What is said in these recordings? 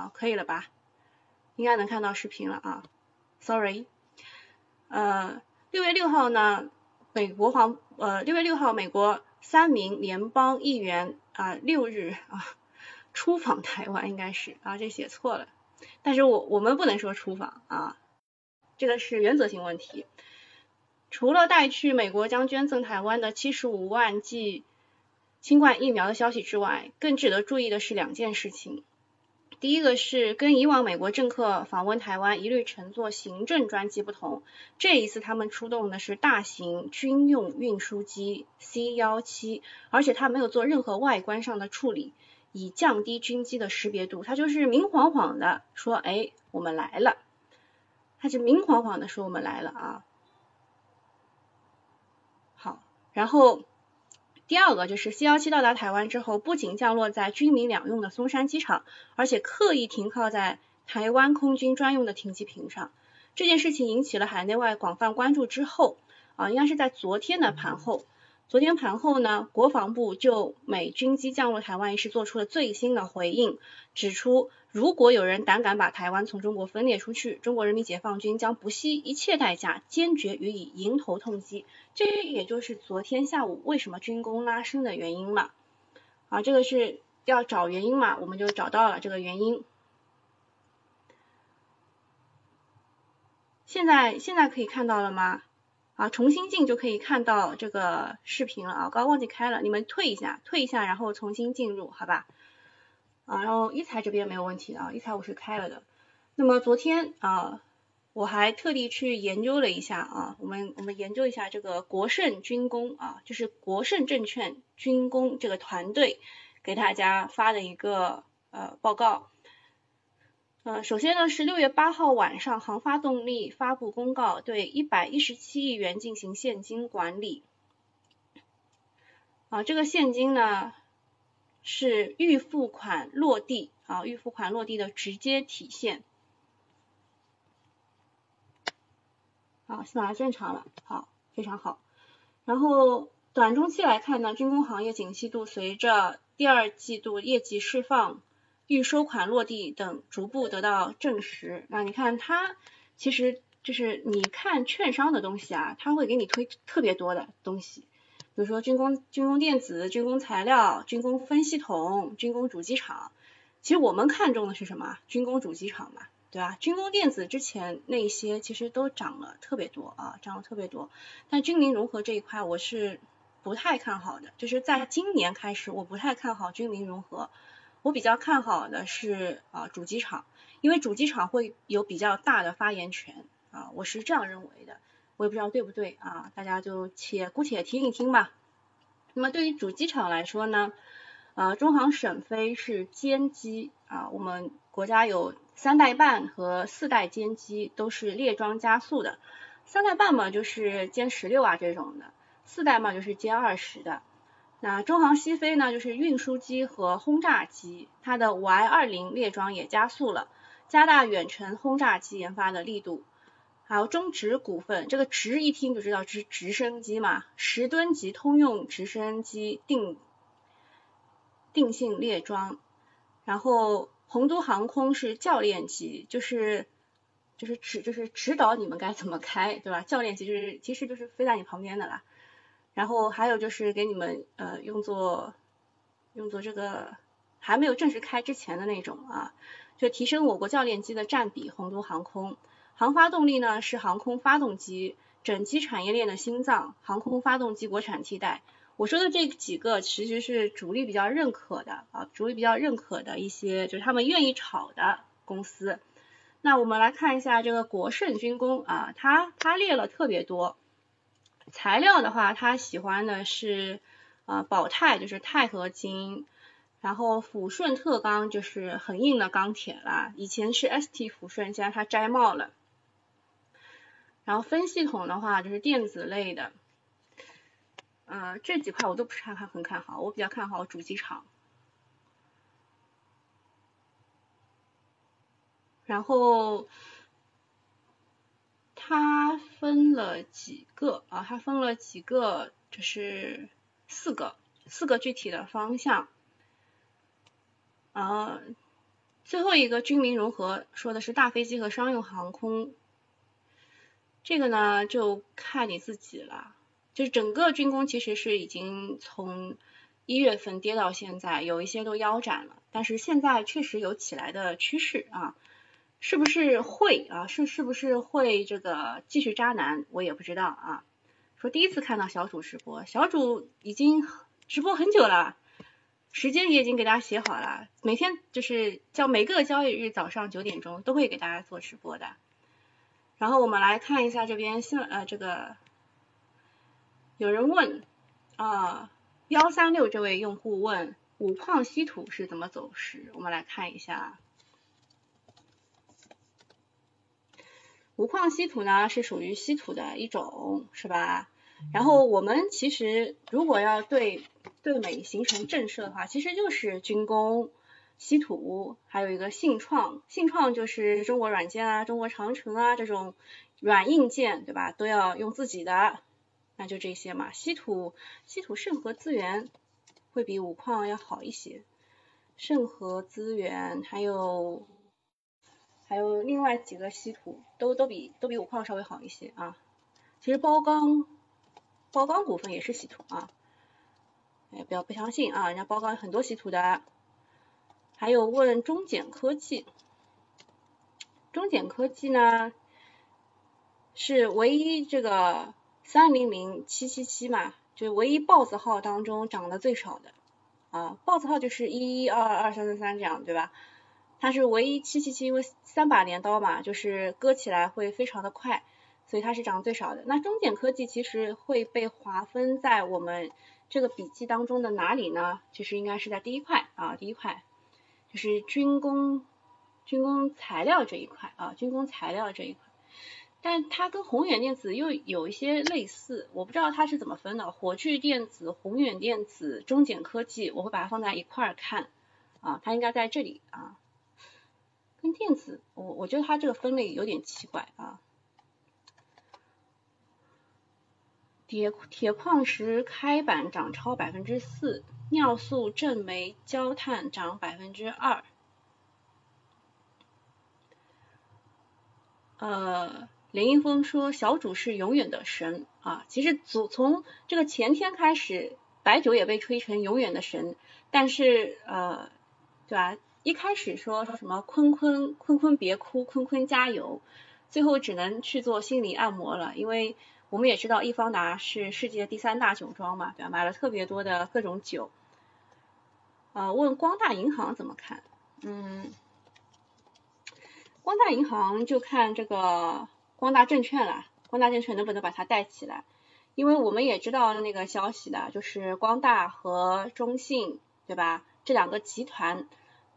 好，可以了吧？应该能看到视频了啊。Sorry，呃，六月六号呢，美国皇呃六月六号美国三名联邦议员啊六日啊出访台湾，应该是啊这写错了，但是我我们不能说出访啊，这个是原则性问题。除了带去美国将捐赠台湾的七十五万剂新冠疫苗的消息之外，更值得注意的是两件事情。第一个是跟以往美国政客访问台湾一律乘坐行政专机不同，这一次他们出动的是大型军用运输机 C 幺七，而且它没有做任何外观上的处理，以降低军机的识别度。它就是明晃晃的说，哎，我们来了。它是明晃晃的说我们来了啊。好，然后。第二个就是 C 幺七到达台湾之后，不仅降落在军民两用的松山机场，而且刻意停靠在台湾空军专用的停机坪上。这件事情引起了海内外广泛关注之后，啊，应该是在昨天的盘后。昨天盘后呢，国防部就美军机降落台湾一事做出了最新的回应，指出如果有人胆敢把台湾从中国分裂出去，中国人民解放军将不惜一切代价，坚决予以迎头痛击。这也就是昨天下午为什么军工拉升的原因嘛。啊，这个是要找原因嘛，我们就找到了这个原因。现在现在可以看到了吗？啊，重新进就可以看到这个视频了啊，刚刚忘记开了，你们退一下，退一下，然后重新进入，好吧？啊，然后一财这边没有问题啊，一财我是开了的。那么昨天啊，我还特地去研究了一下啊，我们我们研究一下这个国盛军工啊，就是国盛证券军工这个团队给大家发的一个呃报告。呃，首先呢是六月八号晚上，航发动力发布公告，对一百一十七亿元进行现金管理。啊，这个现金呢是预付款落地啊，预付款落地的直接体现。好，现在正常了，好，非常好。然后短中期来看呢，军工行业景气度随着第二季度业绩释放。预收款落地等逐步得到证实。那你看它其实就是你看券商的东西啊，它会给你推特别多的东西，比如说军工、军工电子、军工材料、军工分系统、军工主机厂。其实我们看中的是什么？军工主机厂嘛，对吧？军工电子之前那些其实都涨了特别多啊，涨了特别多。但军民融合这一块我是不太看好的，就是在今年开始我不太看好军民融合。我比较看好的是啊主机厂，因为主机厂会有比较大的发言权啊，我是这样认为的，我也不知道对不对啊，大家就且姑且听一听吧。那么对于主机厂来说呢，啊中航沈飞是歼机啊，我们国家有三代半和四代歼机都是列装加速的，三代半嘛就是歼十六啊这种的，四代嘛就是歼二十的。那中航西飞呢，就是运输机和轰炸机，它的 Y 二零列装也加速了，加大远程轰炸机研发的力度。还有中直股份，这个直一听就知道是直升机嘛，十吨级通用直升机定定性列装。然后洪都航空是教练机，就是就是指就是指导你们该怎么开，对吧？教练机就是其实就是飞在你旁边的啦。然后还有就是给你们呃用作用作这个还没有正式开之前的那种啊，就提升我国教练机的占比。洪都航空航发动力呢是航空发动机整机产业链的心脏，航空发动机国产替代。我说的这几个其实是主力比较认可的啊，主力比较认可的一些就是他们愿意炒的公司。那我们来看一下这个国盛军工啊，它它列了特别多。材料的话，他喜欢的是啊宝钛，就是钛合金，然后抚顺特钢就是很硬的钢铁啦。以前是 ST 抚顺，现在它摘帽了。然后分系统的话，就是电子类的，呃这几块我都不是看很看好，我比较看好主机厂。然后。它分了几个啊？它分了几个？就是四个，四个具体的方向。啊，最后一个军民融合说的是大飞机和商用航空，这个呢就看你自己了。就是整个军工其实是已经从一月份跌到现在，有一些都腰斩了，但是现在确实有起来的趋势啊。是不是会啊？是是不是会这个继续渣男？我也不知道啊。说第一次看到小主直播，小主已经直播很久了，时间也已经给大家写好了，每天就是叫每个交易日早上九点钟都会给大家做直播的。然后我们来看一下这边新呃这个有人问啊幺三六这位用户问五矿稀土是怎么走势？我们来看一下。无矿稀土呢是属于稀土的一种，是吧？然后我们其实如果要对对美形成震慑的话，其实就是军工、稀土，还有一个信创。信创就是中国软件啊、中国长城啊这种软硬件，对吧？都要用自己的，那就这些嘛。稀土、稀土盛和资源会比五矿要好一些，盛和资源还有。还有另外几个稀土都都比都比五矿稍微好一些啊。其实包钢，包钢股份也是稀土啊。哎，不要不相信啊，人家包钢很多稀土的。还有问中简科技，中简科技呢是唯一这个三零零七七七嘛，就唯一豹子号当中涨得最少的啊。豹子号就是一一二二三三三这样对吧？它是唯一七七七，因为三把镰刀嘛，就是割起来会非常的快，所以它是涨最少的。那中简科技其实会被划分在我们这个笔记当中的哪里呢？其实应该是在第一块啊，第一块就是军工军工材料这一块啊，军工材料这一块。但它跟宏远电子又有一些类似，我不知道它是怎么分的。火炬电子、宏远电子、中简科技，我会把它放在一块儿看啊，它应该在这里啊。跟电子，我我觉得它这个分类有点奇怪啊。铁铁矿石开板涨超百分之四，尿素、正煤、焦炭涨百分之二。呃，林一峰说小主是永远的神啊，其实从从这个前天开始，白酒也被吹成永远的神，但是呃，对吧？一开始说什么坤坤坤坤别哭，坤坤加油，最后只能去做心理按摩了，因为我们也知道易方达是世界第三大酒庄嘛，对吧？买了特别多的各种酒。呃，问光大银行怎么看？嗯，光大银行就看这个光大证券了，光大证券能不能把它带起来？因为我们也知道那个消息的，就是光大和中信，对吧？这两个集团。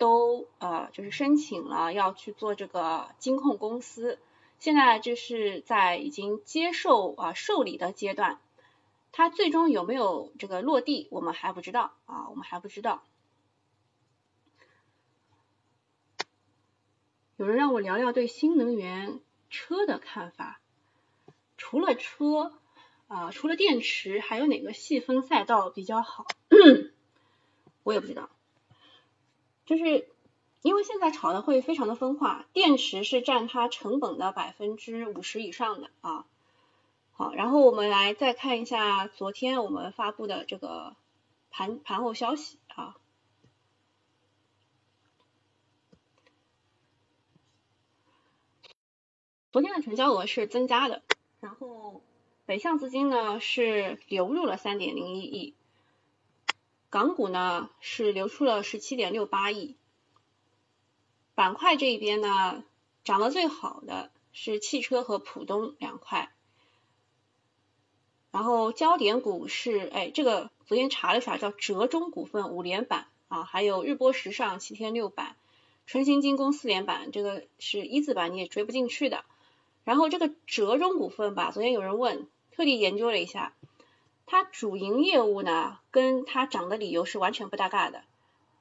都呃就是申请了要去做这个金控公司，现在就是在已经接受啊受理的阶段，它最终有没有这个落地，我们还不知道啊，我们还不知道。有人让我聊聊对新能源车的看法，除了车啊，除了电池，还有哪个细分赛道比较好？我也不知道。就是因为现在炒的会非常的分化，电池是占它成本的百分之五十以上的啊。好，然后我们来再看一下昨天我们发布的这个盘盘后消息啊。昨天的成交额是增加的，然后北向资金呢是流入了三点零一亿。港股呢是流出了十七点六八亿，板块这一边呢涨得最好的是汽车和浦东两块，然后焦点股是哎这个昨天查了一下叫浙中股份五连板啊，还有日波时尚七天六板，春兴精工四连板，这个是一字板你也追不进去的，然后这个浙中股份吧，昨天有人问，特地研究了一下。它主营业务呢，跟它涨的理由是完全不搭嘎的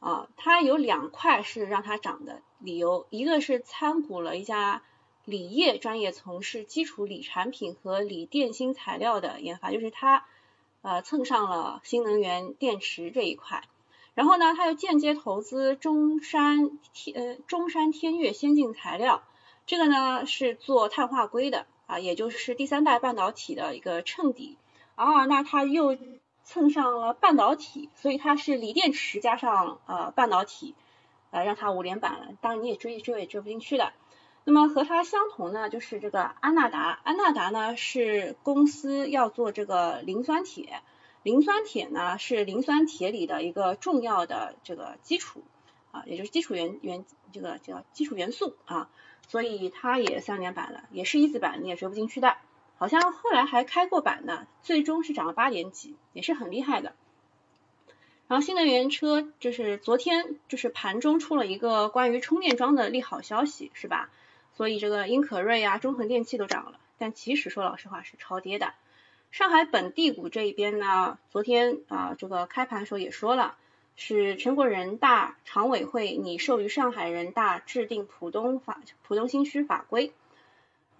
啊。它有两块是让它涨的理由，一个是参股了一家锂业专业，从事基础锂产品和锂电芯材料的研发，就是它呃蹭上了新能源电池这一块。然后呢，他又间接投资中山天呃中山天悦先进材料，这个呢是做碳化硅的啊，也就是第三代半导体的一个衬底啊，那他又蹭上了半导体，所以它是锂电池加上呃半导体，呃让它五连板了，当然你也追也追也追不进去的。那么和它相同呢，就是这个安纳达，安纳达呢是公司要做这个磷酸铁。磷酸铁呢是磷酸铁里的一个重要的这个基础啊，也就是基础元元这个叫基础元素啊，所以它也三连板了，也是一字板，你也追不进去的。好像后来还开过板呢，最终是涨了八点几，也是很厉害的。然后新能源车就是昨天就是盘中出了一个关于充电桩的利好消息，是吧？所以这个英可瑞啊、中恒电器都涨了，但其实说老实话是超跌的。上海本地股这一边呢，昨天啊这个开盘时候也说了，是全国人大常委会拟授予上海人大制定浦东法浦东新区法规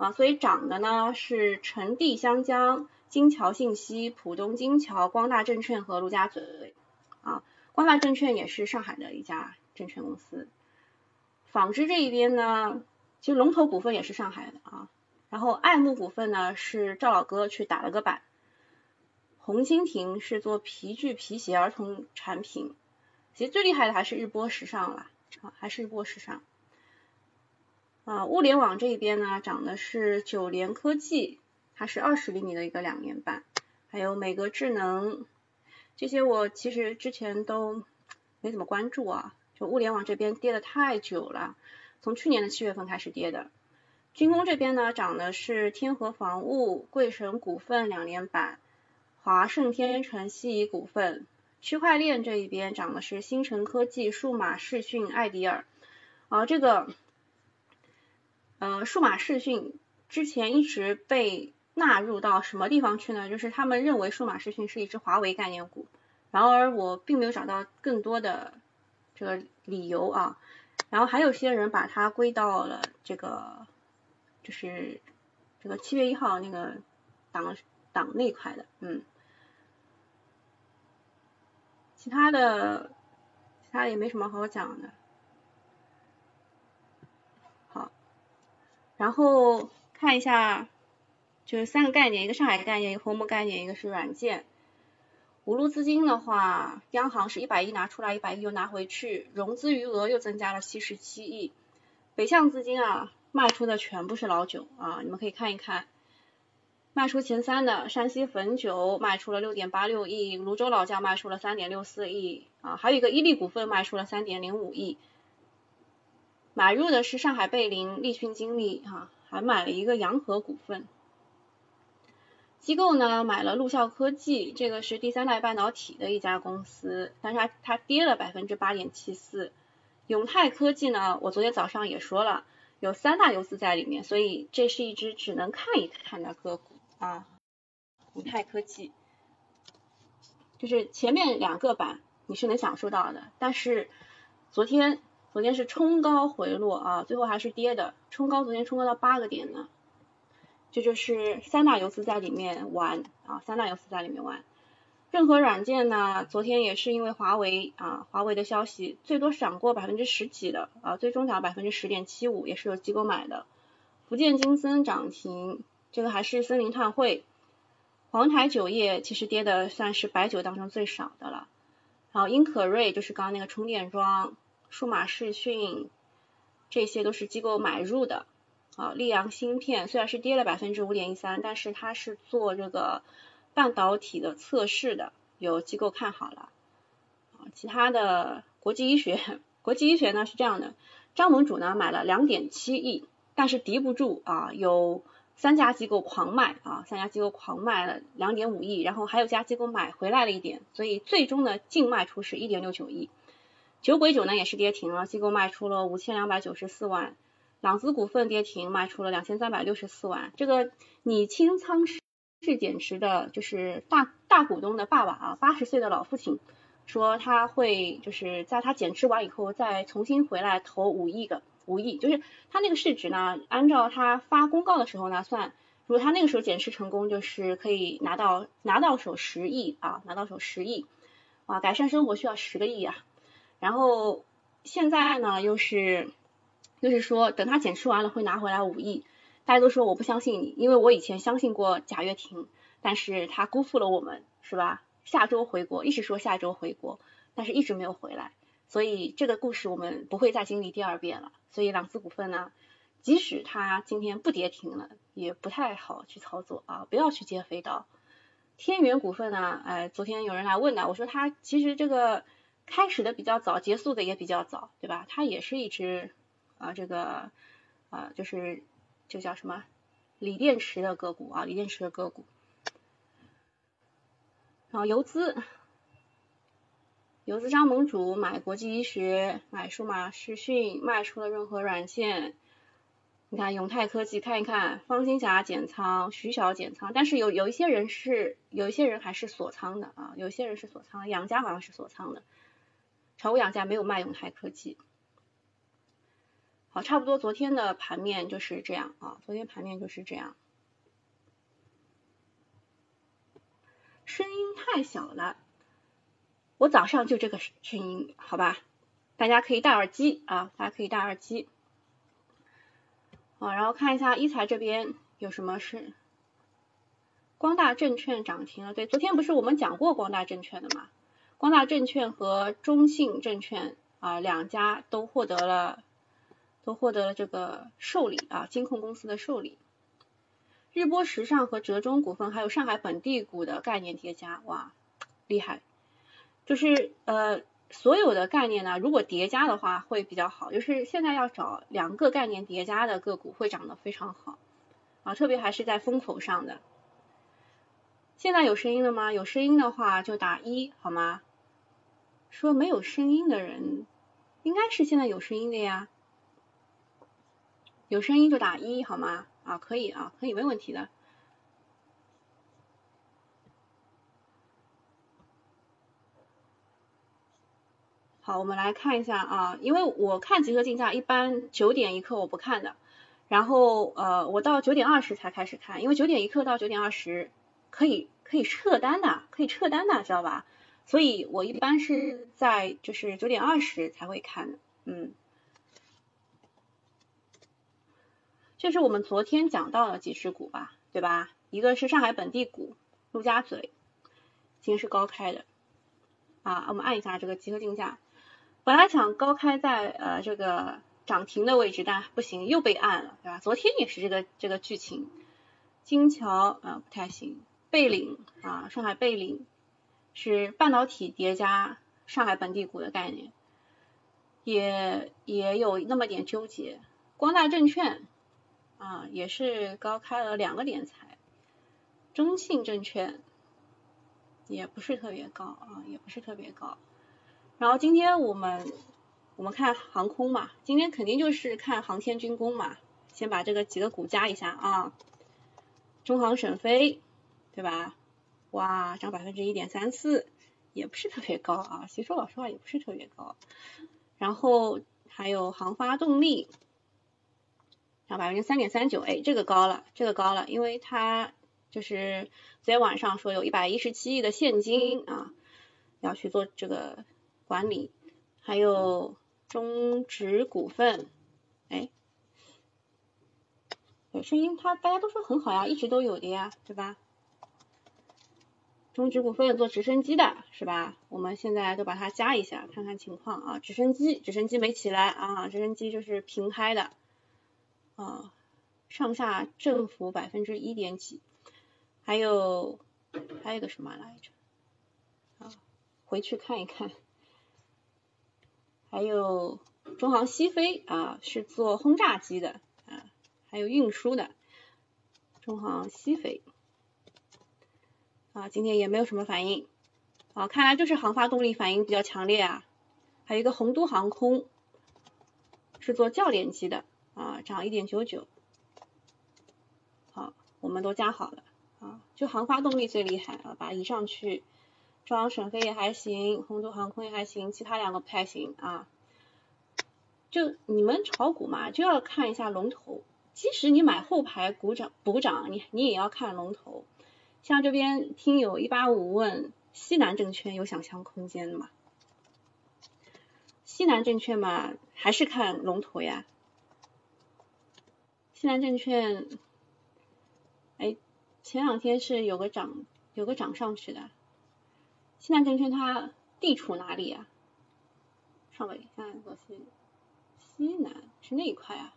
啊，所以涨的呢是辰地湘江、金桥信息、浦东金桥、光大证券和陆家嘴啊，光大证券也是上海的一家证券公司。纺织这一边呢，其实龙头股份也是上海的啊。然后爱慕股份呢是赵老哥去打了个板，红蜻蜓是做皮具皮鞋儿童产品，其实最厉害的还是日波时尚了啊，还是日波时尚。啊，物联网这一边呢涨的是九联科技，它是二十厘米的一个两连板，还有美格智能，这些我其实之前都没怎么关注啊，就物联网这边跌的太久了，从去年的七月份开始跌的。军工这边呢，涨的是天合防务、贵神股份两连板，华盛天成、西仪股份。区块链这一边涨的是新城科技、数码视讯、艾迪尔。啊，这个呃，数码视讯之前一直被纳入到什么地方去呢？就是他们认为数码视讯是一只华为概念股。然而我并没有找到更多的这个理由啊。然后还有些人把它归到了这个。就是这个七月一号那个党党那块的，嗯，其他的其他的也没什么好讲的。然后看一下，就是三个概念，一个上海概念，一个红木概念，一个是软件。五路资金的话，央行是一百亿拿出来，一百亿又拿回去，融资余额又增加了七十七亿。北向资金啊。卖出的全部是老酒啊，你们可以看一看，卖出前三的山西汾酒卖出了六点八六亿，泸州老窖卖出了三点六四亿啊，还有一个伊利股份卖出了三点零五亿，买入的是上海贝林、立讯精密哈，还买了一个洋河股份。机构呢买了陆校科技，这个是第三代半导体的一家公司，但是它它跌了百分之八点七四。永泰科技呢，我昨天早上也说了。有三大游资在里面，所以这是一只只能看一看的个股啊。永泰科技，就是前面两个板你是能享受到的，但是昨天昨天是冲高回落啊，最后还是跌的，冲高昨天冲高到八个点呢，这就是三大游资在里面玩啊，三大游资在里面玩。任何软件呢？昨天也是因为华为啊，华为的消息最多涨过百分之十几的啊，最终涨百分之十点七五，也是有机构买的。福建金森涨停，这个还是森林碳汇。黄台酒业其实跌的算是白酒当中最少的了。然后英可瑞就是刚刚那个充电桩，数码视讯，这些都是机构买入的。啊，溧阳芯片虽然是跌了百分之五点一三，但是它是做这个。半导体的测试的有机构看好了，啊，其他的国际医学，国际医学呢是这样的，张盟主呢买了两点七亿，但是敌不住啊，有三家机构狂卖啊，三家机构狂卖了两点五亿，然后还有家机构买回来了一点，所以最终的净卖出是一点六九亿。酒鬼酒呢也是跌停了，机构卖出了五千两百九十四万，朗姿股份跌停，卖出了两千三百六十四万，这个你清仓是。减持的，就是大大股东的爸爸啊，八十岁的老父亲说他会就是在他减持完以后再重新回来投五亿个五亿，就是他那个市值呢，按照他发公告的时候呢算，如果他那个时候减持成功，就是可以拿到拿到手十亿啊，拿到手十亿，啊，改善生活需要十个亿啊，然后现在呢又是又是说等他减持完了会拿回来五亿，大家都说我不相信你，因为我以前相信过贾跃亭，但是他辜负了我们，是吧？下周回国，一直说下周回国，但是一直没有回来，所以这个故事我们不会再经历第二遍了。所以朗姿股份呢，即使它今天不跌停了，也不太好去操作啊，不要去接飞刀。天元股份呢，哎，昨天有人来问的，我说它其实这个开始的比较早，结束的也比较早，对吧？它也是一只啊，这个啊，就是就叫什么锂电池的个股啊，锂电池的个股。然后游资，游资张盟主买国际医学，买数码视讯，卖出了润和软件。你看永泰科技，看一看方新霞减仓，徐晓减仓，但是有有一些人是，有一些人还是锁仓的啊，有一些人是锁仓，养家好像是锁仓的，长务养家没有卖永泰科技。好，差不多昨天的盘面就是这样啊，昨天盘面就是这样。声音太小了，我早上就这个声音，好吧？大家可以戴耳机啊，大家可以戴耳机。好，然后看一下一财这边有什么事？光大证券涨停了，对，昨天不是我们讲过光大证券的吗？光大证券和中信证券啊两家都获得了，都获得了这个受理啊，金控公司的受理。日波时尚和浙中股份还有上海本地股的概念叠加，哇，厉害！就是呃所有的概念呢，如果叠加的话会比较好，就是现在要找两个概念叠加的个股会涨得非常好啊，特别还是在风口上的。现在有声音了吗？有声音的话就打一好吗？说没有声音的人，应该是现在有声音的呀，有声音就打一好吗？啊，可以啊，可以，没问题的。好，我们来看一下啊，因为我看集合竞价一般九点一刻我不看的，然后呃，我到九点二十才开始看，因为九点一刻到九点二十可以可以撤单的，可以撤单的，知道吧？所以我一般是在就是九点二十才会看的，嗯。这是我们昨天讲到的几只股吧，对吧？一个是上海本地股，陆家嘴，今天是高开的啊。我们按一下这个集合竞价，本来想高开在呃这个涨停的位置，但不行，又被按了，对吧？昨天也是这个这个剧情。金桥啊不太行，贝岭啊，上海贝岭是半导体叠加上海本地股的概念，也也有那么点纠结。光大证券。啊，也是高开了两个点才，中信证券也不是特别高啊，也不是特别高。然后今天我们我们看航空嘛，今天肯定就是看航天军工嘛，先把这个几个股加一下啊，中航沈飞对吧？哇，涨百分之一点三四，也不是特别高啊，其实说老实话也不是特别高。然后还有航发动力。涨百分之三点三九，哎，这个高了，这个高了，因为它就是昨天晚上说有一百一十七亿的现金啊，要去做这个管理，还有中植股份，哎，对，声音它大家都说很好呀，一直都有的呀，对吧？中植股份做直升机的是吧？我们现在都把它加一下，看看情况啊，直升机，直升机没起来啊，直升机就是平开的。啊，上下振幅百分之一点几，还有还有个什么来着？啊，回去看一看。还有中航西飞啊，是做轰炸机的啊，还有运输的。中航西飞啊，今天也没有什么反应。啊，看来就是航发动力反应比较强烈啊。还有一个洪都航空，是做教练机的。啊，涨一点九九，好，我们都加好了啊，就航发动力最厉害啊，把移上去，中航沈飞也还行，洪都航空也还行，其他两个不太行啊。就你们炒股嘛，就要看一下龙头，即使你买后排股涨补涨，你你也要看龙头。像这边听友一八五问西南证券有想象空间的嘛？西南证券嘛，还是看龙头呀。西南证券，哎，前两天是有个涨，有个涨上去的。西南证券它地处哪里啊？上尾看我西西南是那一块啊。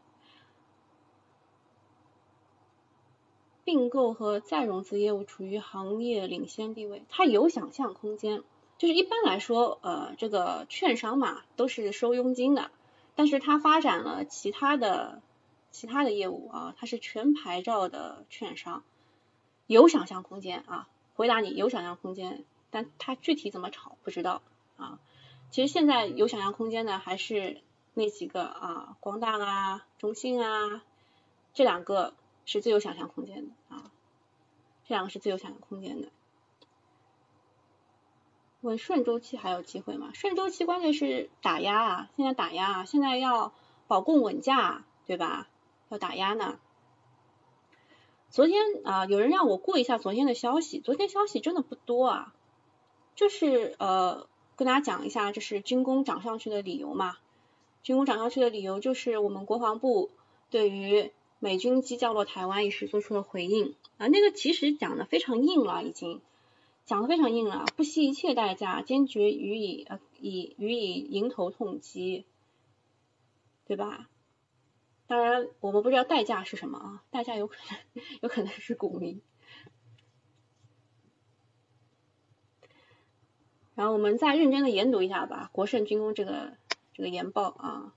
并购和再融资业务处于行业领先地位，它有想象空间。就是一般来说，呃，这个券商嘛都是收佣金的，但是它发展了其他的其他的业务啊，它是全牌照的券商，有想象空间啊。回答你有想象空间，但它具体怎么炒不知道啊。其实现在有想象空间的还是那几个啊，光大啊、中信啊这两个。是最有想象空间的啊，这两个是最有想象空间的。问顺周期还有机会吗？顺周期关键是打压啊，现在打压啊，现在要保供稳价，对吧？要打压呢。昨天啊，有人让我过一下昨天的消息，昨天消息真的不多啊，就是呃，跟大家讲一下，就是军工涨上去的理由嘛。军工涨上去的理由就是我们国防部对于。美军机降落台湾一事做出了回应啊，那个其实讲的非常硬了，已经讲的非常硬了，不惜一切代价，坚决予以呃以予以迎头痛击，对吧？当然我们不知道代价是什么啊，代价有可能有可能是股民。然后我们再认真的研读一下吧，国盛军工这个这个研报啊。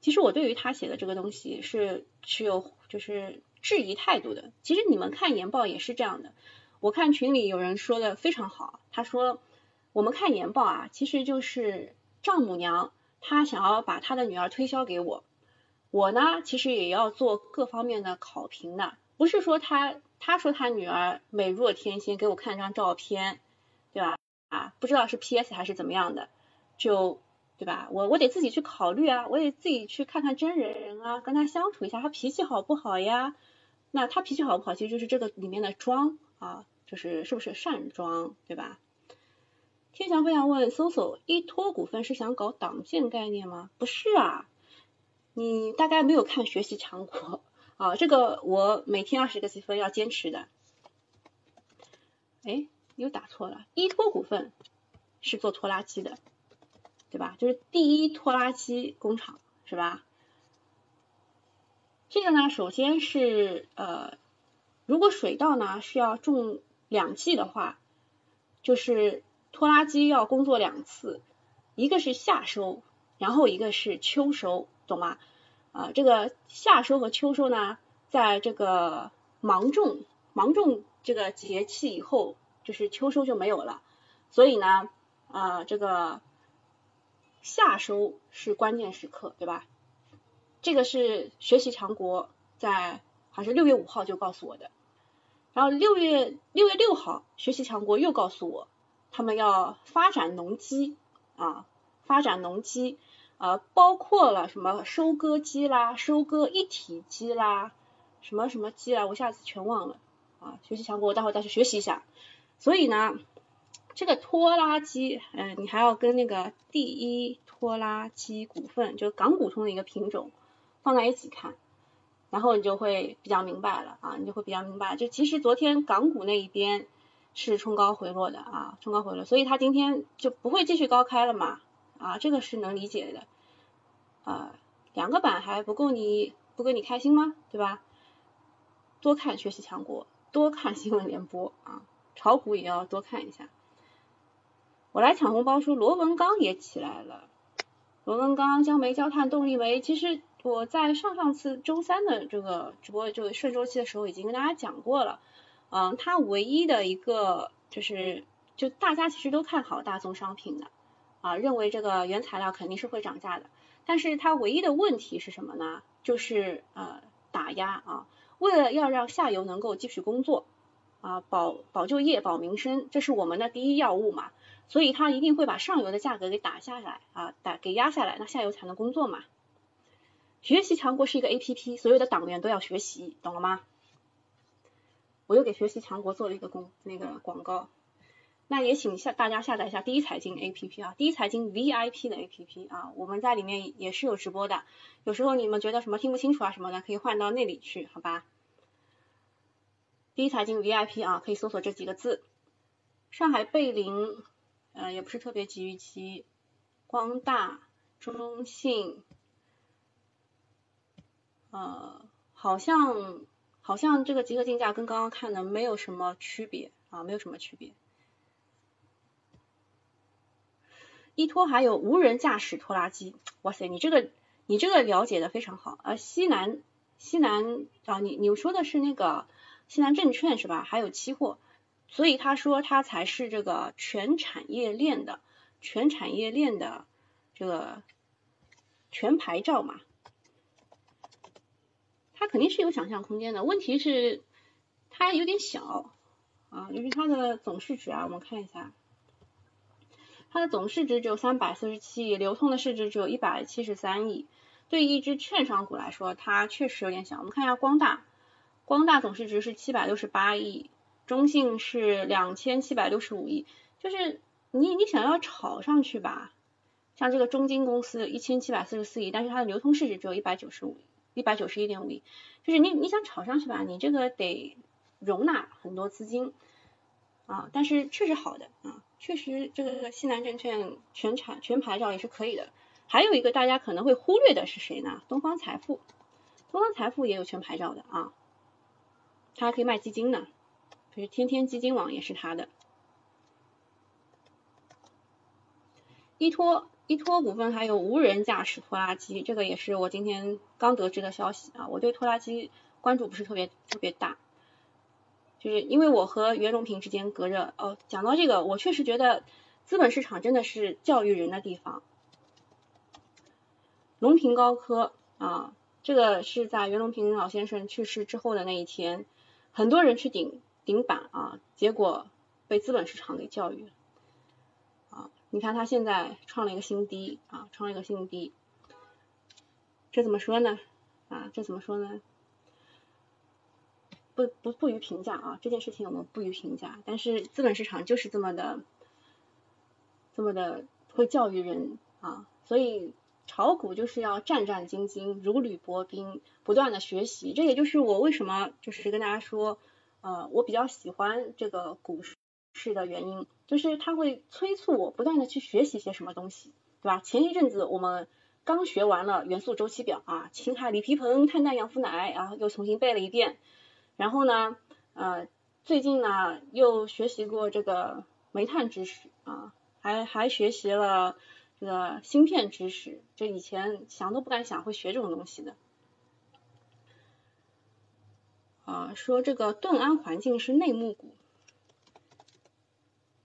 其实我对于他写的这个东西是持有就是质疑态度的。其实你们看研报也是这样的。我看群里有人说的非常好，他说我们看研报啊，其实就是丈母娘她想要把她的女儿推销给我，我呢其实也要做各方面的考评的，不是说他他说他女儿美若天仙给我看张照片，对吧？啊，不知道是 PS 还是怎么样的，就。对吧？我我得自己去考虑啊，我得自己去看看真人啊，跟他相处一下，他脾气好不好呀？那他脾气好不好，其实就是这个里面的装啊，就是是不是善装，对吧？天翔飞翔问搜搜，依托股份是想搞党建概念吗？不是啊，你大概没有看学习强国啊，这个我每天二十个积分要坚持的。哎，又打错了，依托股份是做拖拉机的。对吧？就是第一拖拉机工厂，是吧？这个呢，首先是呃，如果水稻呢是要种两季的话，就是拖拉机要工作两次，一个是夏收，然后一个是秋收，懂吗？啊，这个夏收和秋收呢，在这个芒种芒种这个节气以后，就是秋收就没有了，所以呢，啊，这个。下收是关键时刻，对吧？这个是学习强国在好像是六月五号就告诉我的，然后六月六月六号学习强国又告诉我，他们要发展农机啊，发展农机啊，包括了什么收割机啦、收割一体机啦、什么什么机啦，我下次全忘了啊。学习强国，我待会再去学习一下。所以呢。这个拖拉机，嗯，你还要跟那个第一拖拉机股份，就是港股通的一个品种放在一起看，然后你就会比较明白了啊，你就会比较明白，就其实昨天港股那一边是冲高回落的啊，冲高回落，所以它今天就不会继续高开了嘛，啊，这个是能理解的，啊，两个板还不够你不够你开心吗？对吧？多看学习强国，多看新闻联播啊，炒股也要多看一下。我来抢红包，说螺纹钢也起来了。螺纹钢、焦煤、焦炭、动力煤，其实我在上上次周三的这个直播就顺周期的时候已经跟大家讲过了。嗯，它唯一的一个就是，就大家其实都看好大宗商品的啊，认为这个原材料肯定是会涨价的。但是它唯一的问题是什么呢？就是呃打压啊，为了要让下游能够继续工作啊，保保就业、保民生，这是我们的第一要务嘛。所以它一定会把上游的价格给打下来啊，打给压下来，那下游才能工作嘛。学习强国是一个 A P P，所有的党员都要学习，懂了吗？我又给学习强国做了一个公那个广告。那也请下大家下载一下第一财经 A P P 啊，第一财经 V I P 的 A P P 啊，我们在里面也是有直播的。有时候你们觉得什么听不清楚啊什么的，可以换到那里去，好吧？第一财经 V I P 啊，可以搜索这几个字。上海贝林，呃，也不是特别急于期。光大、中信，呃，好像好像这个集合竞价跟刚刚看的没有什么区别啊，没有什么区别。依托还有无人驾驶拖拉机，哇塞，你这个你这个了解的非常好啊。西南西南啊，你你说的是那个西南证券是吧？还有期货，所以他说他才是这个全产业链的全产业链的这个全牌照嘛，它肯定是有想象空间的。问题是它有点小啊，就是它的总市值啊，我们看一下。它的总市值只有三百四十七亿，流通的市值只有一百七十三亿。对于一只券商股来说，它确实有点小。我们看一下光大，光大总市值是七百六十八亿，中信是两千七百六十五亿。就是你你想要炒上去吧，像这个中金公司一千七百四十四亿，但是它的流通市值只有一百九十五亿一百九十一点五亿。就是你你想炒上去吧，你这个得容纳很多资金啊，但是确实好的啊。确实，这个西南证券全产全牌照也是可以的。还有一个大家可能会忽略的是谁呢？东方财富，东方财富也有全牌照的啊，他还可以卖基金呢，就是天天基金网也是他的。依托依托股份还有无人驾驶拖拉机，这个也是我今天刚得知的消息啊。我对拖拉机关注不是特别特别大。就是因为我和袁隆平之间隔着哦，讲到这个，我确实觉得资本市场真的是教育人的地方。隆平高科啊，这个是在袁隆平老先生去世之后的那一天，很多人去顶顶板啊，结果被资本市场给教育了啊。你看他现在创了一个新低啊，创了一个新低，这怎么说呢？啊，这怎么说呢？不不不予评价啊，这件事情我们不予评价。但是资本市场就是这么的，这么的会教育人啊，所以炒股就是要战战兢兢，如履薄冰，不断的学习。这也就是我为什么就是跟大家说，呃，我比较喜欢这个股市的原因，就是它会催促我不断的去学习些什么东西，对吧？前一阵子我们刚学完了元素周期表啊，氢氦锂铍硼碳氮氧氟氖，然后又重新背了一遍。然后呢，呃，最近呢又学习过这个煤炭知识啊，还还学习了这个芯片知识，这以前想都不敢想会学这种东西的。啊，说这个盾安环境是内幕股，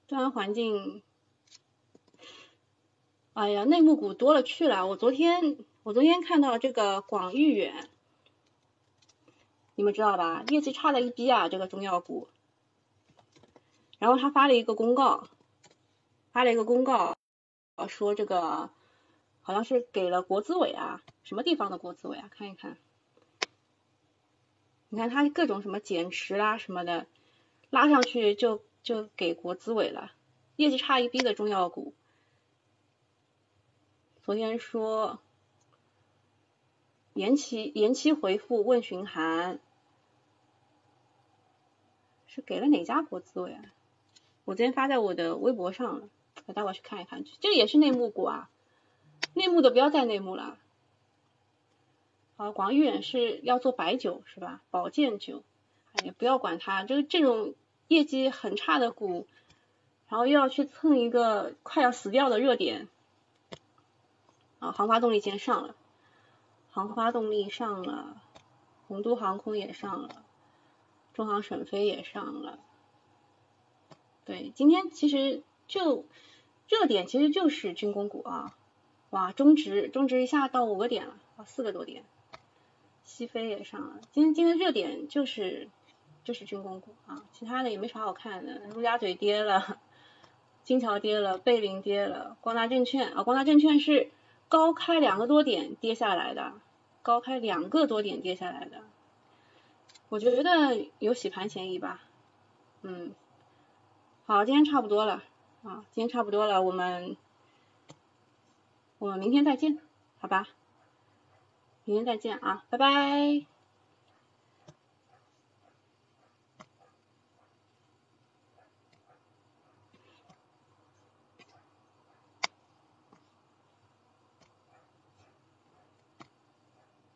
盾安环境，哎呀，内幕股多了去了。我昨天我昨天看到这个广誉远。你们知道吧？业绩差的一逼啊，这个中药股。然后他发了一个公告，发了一个公告，说这个好像是给了国资委啊，什么地方的国资委啊？看一看，你看他各种什么减持啦什么的，拉上去就就给国资委了。业绩差一逼的中药股，昨天说延期延期回复问询函。是给了哪家国资委啊？我昨天发在我的微博上了，我待会去看一看。这个也是内幕股啊，内幕的不要再内幕了。好，广誉远是要做白酒是吧？保健酒，哎，不要管它，就是这种业绩很差的股，然后又要去蹭一个快要死掉的热点。啊，航发动力先上了，航发动力上了，洪都航空也上了。中航沈飞也上了，对，今天其实就热点其实就是军工股啊，哇，中值中值一下到五个点了，啊，四个多点，西飞也上了，今天今天热点就是就是军工股啊，其他的也没啥好看的，陆家嘴跌了，金桥跌了，贝林跌了，光大证券啊，光大证券是高开两个多点跌下来的，高开两个多点跌下来的。我觉得有洗盘嫌疑吧，嗯，好，今天差不多了啊，今天差不多了，我们我们明天再见，好吧？明天再见啊，拜拜。